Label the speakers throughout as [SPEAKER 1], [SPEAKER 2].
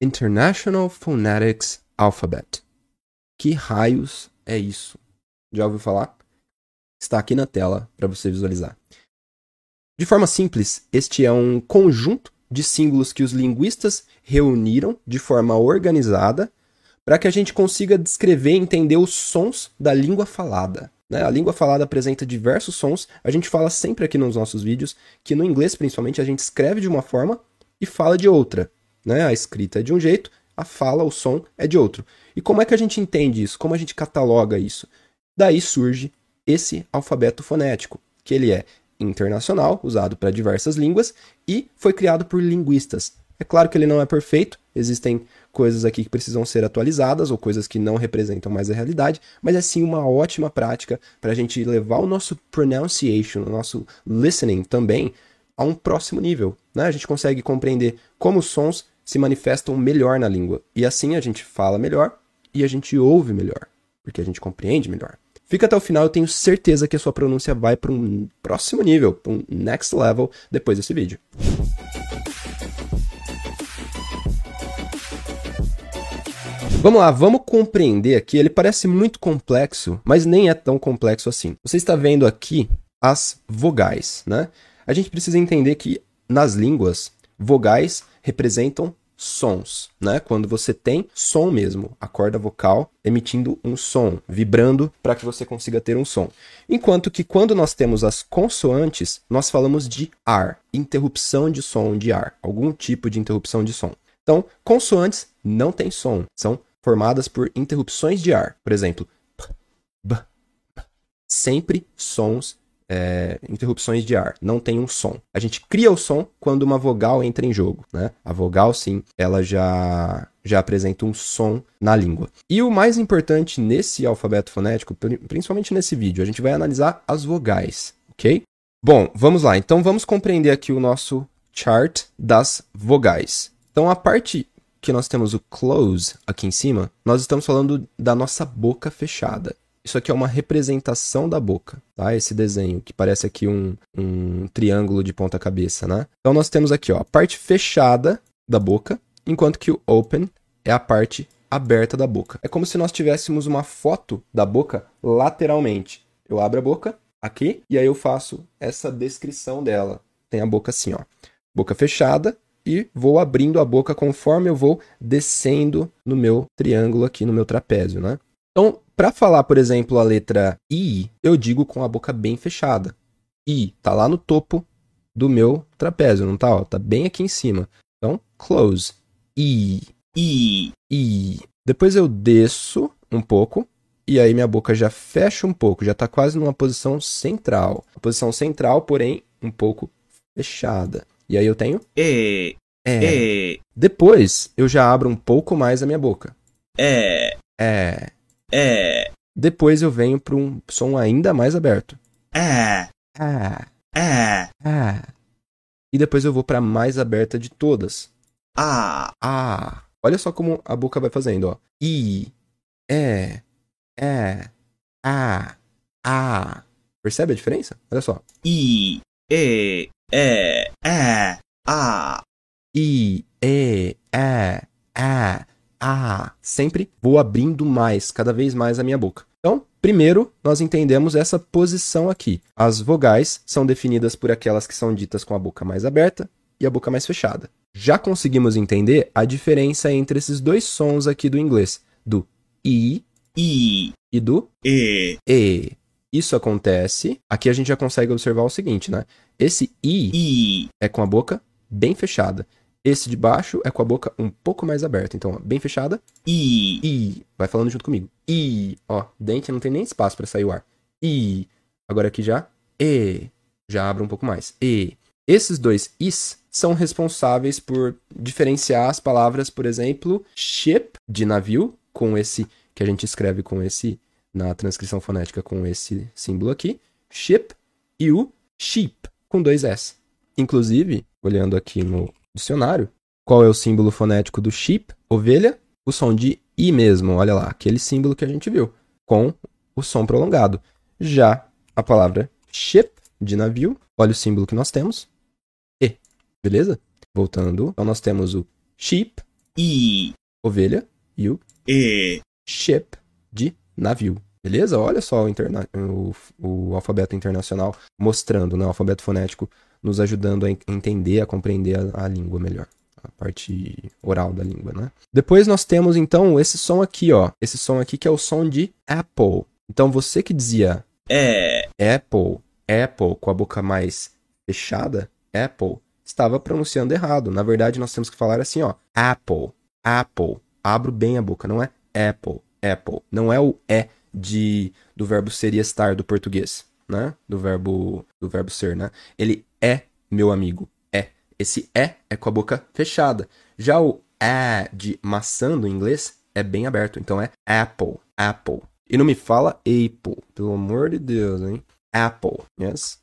[SPEAKER 1] International Phonetics Alphabet. Que raios é isso? Já ouviu falar? Está aqui na tela para você visualizar. De forma simples, este é um conjunto de símbolos que os linguistas reuniram de forma organizada para que a gente consiga descrever e entender os sons da língua falada. Né? A língua falada apresenta diversos sons. A gente fala sempre aqui nos nossos vídeos que no inglês, principalmente, a gente escreve de uma forma e fala de outra. Né? A escrita é de um jeito, a fala, o som é de outro. E como é que a gente entende isso? Como a gente cataloga isso? Daí surge esse alfabeto fonético, que ele é internacional, usado para diversas línguas, e foi criado por linguistas. É claro que ele não é perfeito, existem coisas aqui que precisam ser atualizadas ou coisas que não representam mais a realidade, mas é sim uma ótima prática para a gente levar o nosso pronunciation, o nosso listening também a um próximo nível. Né? A gente consegue compreender como os sons se manifestam melhor na língua e assim a gente fala melhor e a gente ouve melhor, porque a gente compreende melhor. Fica até o final, eu tenho certeza que a sua pronúncia vai para um próximo nível, para um next level depois desse vídeo. Vamos lá, vamos compreender aqui. Ele parece muito complexo, mas nem é tão complexo assim. Você está vendo aqui as vogais, né? A gente precisa entender que nas línguas, vogais representam sons, né? Quando você tem som mesmo, a corda vocal emitindo um som, vibrando para que você consiga ter um som. Enquanto que quando nós temos as consoantes, nós falamos de ar, interrupção de som de ar, algum tipo de interrupção de som. Então, consoantes não têm som, são formadas por interrupções de ar. Por exemplo, p, b, sempre sons é, interrupções de ar, não tem um som. A gente cria o som quando uma vogal entra em jogo, né? A vogal, sim, ela já já apresenta um som na língua. E o mais importante nesse alfabeto fonético, principalmente nesse vídeo, a gente vai analisar as vogais, ok? Bom, vamos lá. Então vamos compreender aqui o nosso chart das vogais. Então a parte que nós temos o close aqui em cima, nós estamos falando da nossa boca fechada. Isso aqui é uma representação da boca, tá? Esse desenho, que parece aqui um, um triângulo de ponta cabeça, né? Então nós temos aqui, ó, a parte fechada da boca, enquanto que o open é a parte aberta da boca. É como se nós tivéssemos uma foto da boca lateralmente. Eu abro a boca aqui e aí eu faço essa descrição dela. Tem a boca assim, ó. Boca fechada e vou abrindo a boca conforme eu vou descendo no meu triângulo aqui, no meu trapézio, né? Então, para falar, por exemplo, a letra I, eu digo com a boca bem fechada. I tá lá no topo do meu trapézio, não tá? Ó, tá bem aqui em cima. Então, close. I. I. I. Depois eu desço um pouco e aí minha boca já fecha um pouco, já tá quase numa posição central. posição central, porém, um pouco fechada. E aí eu tenho
[SPEAKER 2] E.
[SPEAKER 1] é.
[SPEAKER 2] E.
[SPEAKER 1] Depois eu já abro um pouco mais a minha boca.
[SPEAKER 2] É.
[SPEAKER 1] É.
[SPEAKER 2] É.
[SPEAKER 1] Depois eu venho para um som ainda mais aberto.
[SPEAKER 2] É.
[SPEAKER 1] Ah,
[SPEAKER 2] É.
[SPEAKER 1] ah. E depois eu vou para a mais aberta de todas.
[SPEAKER 2] Ah.
[SPEAKER 1] Ah. Olha só como a boca vai fazendo, ó. I, é, é, a, a. Percebe a diferença? Olha só.
[SPEAKER 2] I. E. É. É. A.
[SPEAKER 1] I, e, é, a, a. Sempre vou abrindo mais, cada vez mais a minha boca. Então, primeiro, nós entendemos essa posição aqui. As vogais são definidas por aquelas que são ditas com a boca mais aberta e a boca mais fechada. Já conseguimos entender a diferença entre esses dois sons aqui do inglês, do i
[SPEAKER 2] I.
[SPEAKER 1] e do
[SPEAKER 2] E.
[SPEAKER 1] e. Isso acontece, aqui a gente já consegue observar o seguinte, né? Esse i
[SPEAKER 2] I.
[SPEAKER 1] é com a boca bem fechada. Esse de baixo é com a boca um pouco mais aberta. Então, ó, bem fechada.
[SPEAKER 2] I.
[SPEAKER 1] I. Vai falando junto comigo. I. Ó, dente não tem nem espaço para sair o ar. I. Agora aqui já. E. Já abre um pouco mais. E. Esses dois is são responsáveis por diferenciar as palavras, por exemplo, ship, de navio, com esse que a gente escreve com esse na transcrição fonética com esse símbolo aqui, ship, e o sheep, com dois S. Inclusive, olhando aqui no dicionário, qual é o símbolo fonético do sheep, ovelha? O som de I mesmo, olha lá, aquele símbolo que a gente viu, com o som prolongado. Já a palavra ship, de navio, olha o símbolo que nós temos, E, beleza? Voltando, então nós temos o sheep,
[SPEAKER 2] i,
[SPEAKER 1] ovelha, e o
[SPEAKER 2] e,
[SPEAKER 1] ship de navio. Beleza? Olha só o, interna- o- o alfabeto internacional mostrando, né? O alfabeto fonético nos ajudando a en- entender, a compreender a, a língua melhor. A parte oral da língua, né? Depois nós temos, então, esse som aqui, ó. Esse som aqui que é o som de Apple. Então, você que dizia
[SPEAKER 2] é,
[SPEAKER 1] Apple, Apple com a boca mais fechada, Apple, estava pronunciando errado. Na verdade, nós temos que falar assim, ó, Apple, Apple. Abro bem a boca, não é Apple, Apple. Não é o é de do verbo ser e estar do português, né? Do verbo do verbo ser, né? Ele é meu amigo, é. Esse é é com a boca fechada. Já o é de maçã do inglês é bem aberto, então é Apple, Apple. E não me fala Apple, pelo amor de Deus, hein? Apple, yes?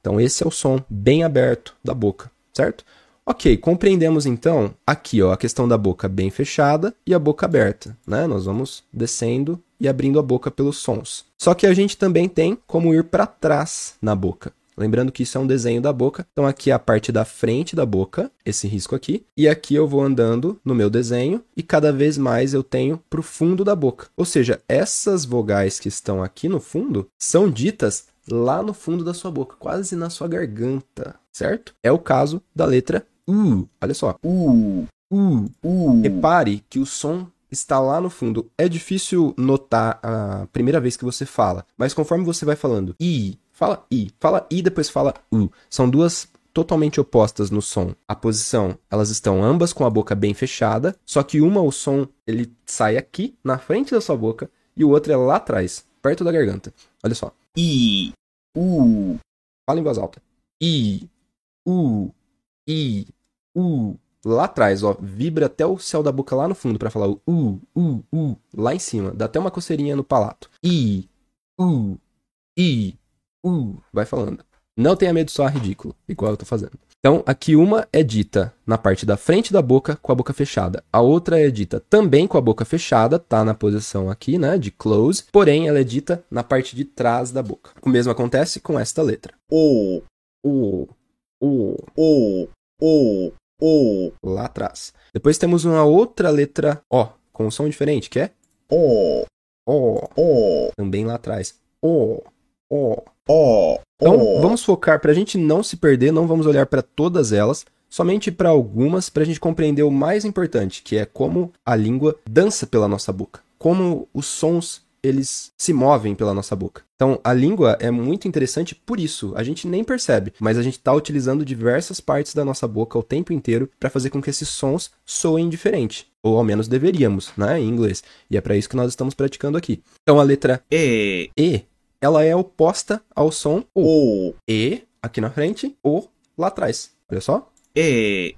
[SPEAKER 1] Então esse é o som bem aberto da boca, certo? Ok, compreendemos então aqui ó, a questão da boca bem fechada e a boca aberta, né? Nós vamos descendo e abrindo a boca pelos sons. Só que a gente também tem como ir para trás na boca. Lembrando que isso é um desenho da boca. Então aqui é a parte da frente da boca, esse risco aqui, e aqui eu vou andando no meu desenho e cada vez mais eu tenho pro fundo da boca. Ou seja, essas vogais que estão aqui no fundo são ditas lá no fundo da sua boca, quase na sua garganta, certo? É o caso da letra U. Olha só.
[SPEAKER 2] u,
[SPEAKER 1] U.
[SPEAKER 2] u,
[SPEAKER 1] Repare que o som está lá no fundo. É difícil notar a primeira vez que você fala, mas conforme você vai falando I, fala I, fala I, depois fala U. São duas totalmente opostas no som. A posição, elas estão ambas com a boca bem fechada, só que uma o som ele sai aqui na frente da sua boca e o outro é lá atrás, perto da garganta. Olha só.
[SPEAKER 2] i, u,
[SPEAKER 1] Fala em voz alta. I, U, I, U. Lá atrás, ó. Vibra até o céu da boca lá no fundo pra falar o U, U, U. Lá em cima. Dá até uma coceirinha no palato. I, U, I, U. Vai falando. Não tenha medo de soar ridículo, igual eu tô fazendo. Então, aqui uma é dita na parte da frente da boca com a boca fechada. A outra é dita também com a boca fechada, tá na posição aqui, né, de close, porém ela é dita na parte de trás da boca. O mesmo acontece com esta letra.
[SPEAKER 2] o,
[SPEAKER 1] O, o,
[SPEAKER 2] o, o, o,
[SPEAKER 1] lá atrás. Depois temos uma outra letra O, com um som diferente, que é
[SPEAKER 2] o,
[SPEAKER 1] O,
[SPEAKER 2] o,
[SPEAKER 1] também lá atrás. O, O.
[SPEAKER 2] o,
[SPEAKER 1] Então, vamos focar para a gente não se perder, não vamos olhar para todas elas, somente para algumas, para a gente compreender o mais importante, que é como a língua dança pela nossa boca, como os sons eles se movem pela nossa boca. Então, a língua é muito interessante por isso. A gente nem percebe, mas a gente está utilizando diversas partes da nossa boca o tempo inteiro para fazer com que esses sons soem diferente. Ou ao menos deveríamos, né, em inglês. E é para isso que nós estamos praticando aqui. Então, a letra
[SPEAKER 2] e,
[SPEAKER 1] E, ela é oposta ao som O. E aqui na frente, O lá atrás. Olha só.
[SPEAKER 2] e,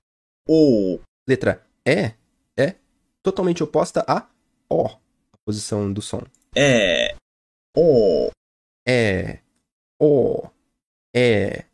[SPEAKER 2] o,
[SPEAKER 1] Letra E é totalmente oposta a O, a posição do som.
[SPEAKER 2] é, o,
[SPEAKER 1] É, O, É,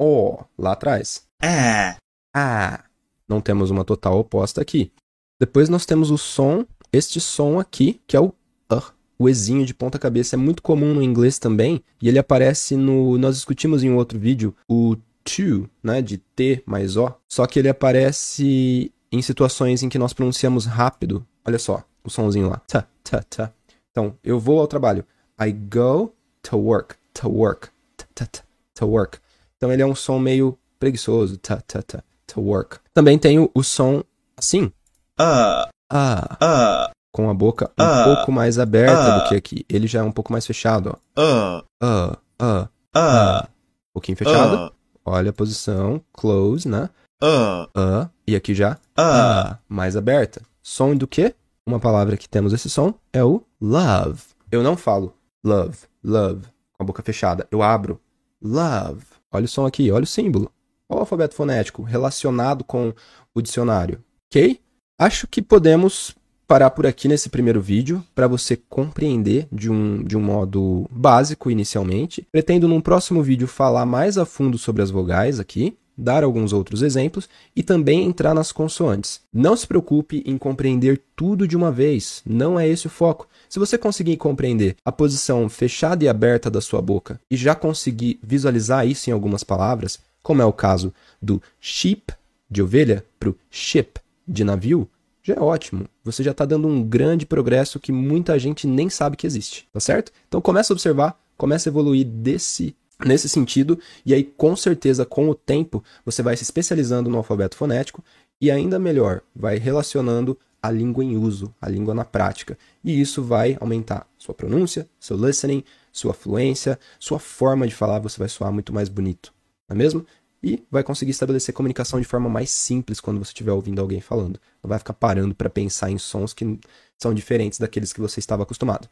[SPEAKER 1] O lá atrás.
[SPEAKER 2] é,
[SPEAKER 1] A. Não temos uma total oposta aqui. Depois nós temos o som, este som aqui, que é o R. O Ezinho de ponta cabeça é muito comum no inglês também, e ele aparece no. Nós discutimos em um outro vídeo o to, né, de T mais O, só que ele aparece em situações em que nós pronunciamos rápido. Olha só, o somzinho lá. Ta, ta, ta. Então, eu vou ao trabalho. I go to work, to work, ta, ta, ta, to work. Então ele é um som meio preguiçoso, ta, ta, ta, to work. Também tem o, o som assim,
[SPEAKER 2] a,
[SPEAKER 1] ah,
[SPEAKER 2] a,
[SPEAKER 1] com a boca um
[SPEAKER 2] Ah.
[SPEAKER 1] pouco mais aberta
[SPEAKER 2] Ah.
[SPEAKER 1] do que aqui. Ele já é um pouco mais fechado, ó.
[SPEAKER 2] a,
[SPEAKER 1] Ah, ah,
[SPEAKER 2] a,
[SPEAKER 1] um pouquinho fechado. Olha a posição, close, né?
[SPEAKER 2] a,
[SPEAKER 1] Ah, e aqui já ah, mais aberta. Som do quê? Uma palavra que temos esse som é o love. Eu não falo love, love com a boca fechada. Eu abro love. Olha o som aqui, olha o símbolo. Olha o alfabeto fonético relacionado com o dicionário. Ok? Acho que podemos parar por aqui nesse primeiro vídeo para você compreender de um, de um modo básico inicialmente. Pretendo num próximo vídeo falar mais a fundo sobre as vogais aqui, dar alguns outros exemplos e também entrar nas consoantes. Não se preocupe em compreender tudo de uma vez, não é esse o foco. Se você conseguir compreender a posição fechada e aberta da sua boca e já conseguir visualizar isso em algumas palavras, como é o caso do sheep, de ovelha, para o ship, de navio, já é ótimo. Você já está dando um grande progresso que muita gente nem sabe que existe, tá certo? Então começa a observar, começa a evoluir desse nesse sentido, e aí com certeza com o tempo você vai se especializando no alfabeto fonético e ainda melhor, vai relacionando a língua em uso, a língua na prática. E isso vai aumentar sua pronúncia, seu listening, sua fluência, sua forma de falar, você vai soar muito mais bonito, não é mesmo? E vai conseguir estabelecer comunicação de forma mais simples quando você estiver ouvindo alguém falando. Não vai ficar parando para pensar em sons que são diferentes daqueles que você estava acostumado.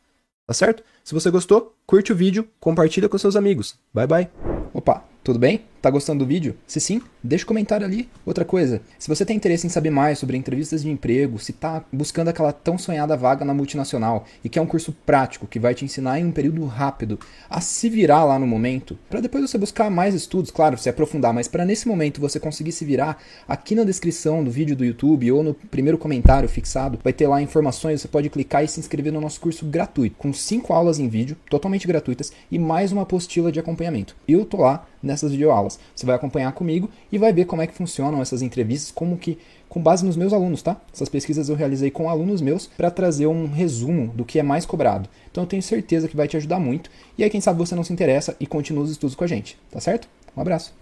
[SPEAKER 1] Tá certo? Se você gostou, curte o vídeo, compartilha com seus amigos. Bye bye. Opa, tudo bem? Tá gostando do vídeo? Se sim, deixa um comentário ali. Outra coisa, se você tem interesse em saber mais sobre entrevistas de emprego, se tá buscando aquela tão sonhada vaga na multinacional e quer um curso prático que vai te ensinar em um período rápido a se virar lá no momento, para depois você buscar mais estudos, claro, se aprofundar, mas para nesse momento você conseguir se virar, aqui na descrição do vídeo do YouTube ou no primeiro comentário fixado, vai ter lá informações, você pode clicar e se inscrever no nosso curso gratuito, com cinco aulas em vídeo, totalmente gratuitas e mais uma apostila de acompanhamento. Eu tô lá nessas videoaulas. Você vai acompanhar comigo e vai ver como é que funcionam essas entrevistas, como que com base nos meus alunos, tá? Essas pesquisas eu realizei com alunos meus para trazer um resumo do que é mais cobrado. Então eu tenho certeza que vai te ajudar muito. E aí quem sabe você não se interessa e continua os estudos com a gente, tá certo? Um abraço.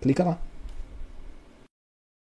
[SPEAKER 1] Clica lá.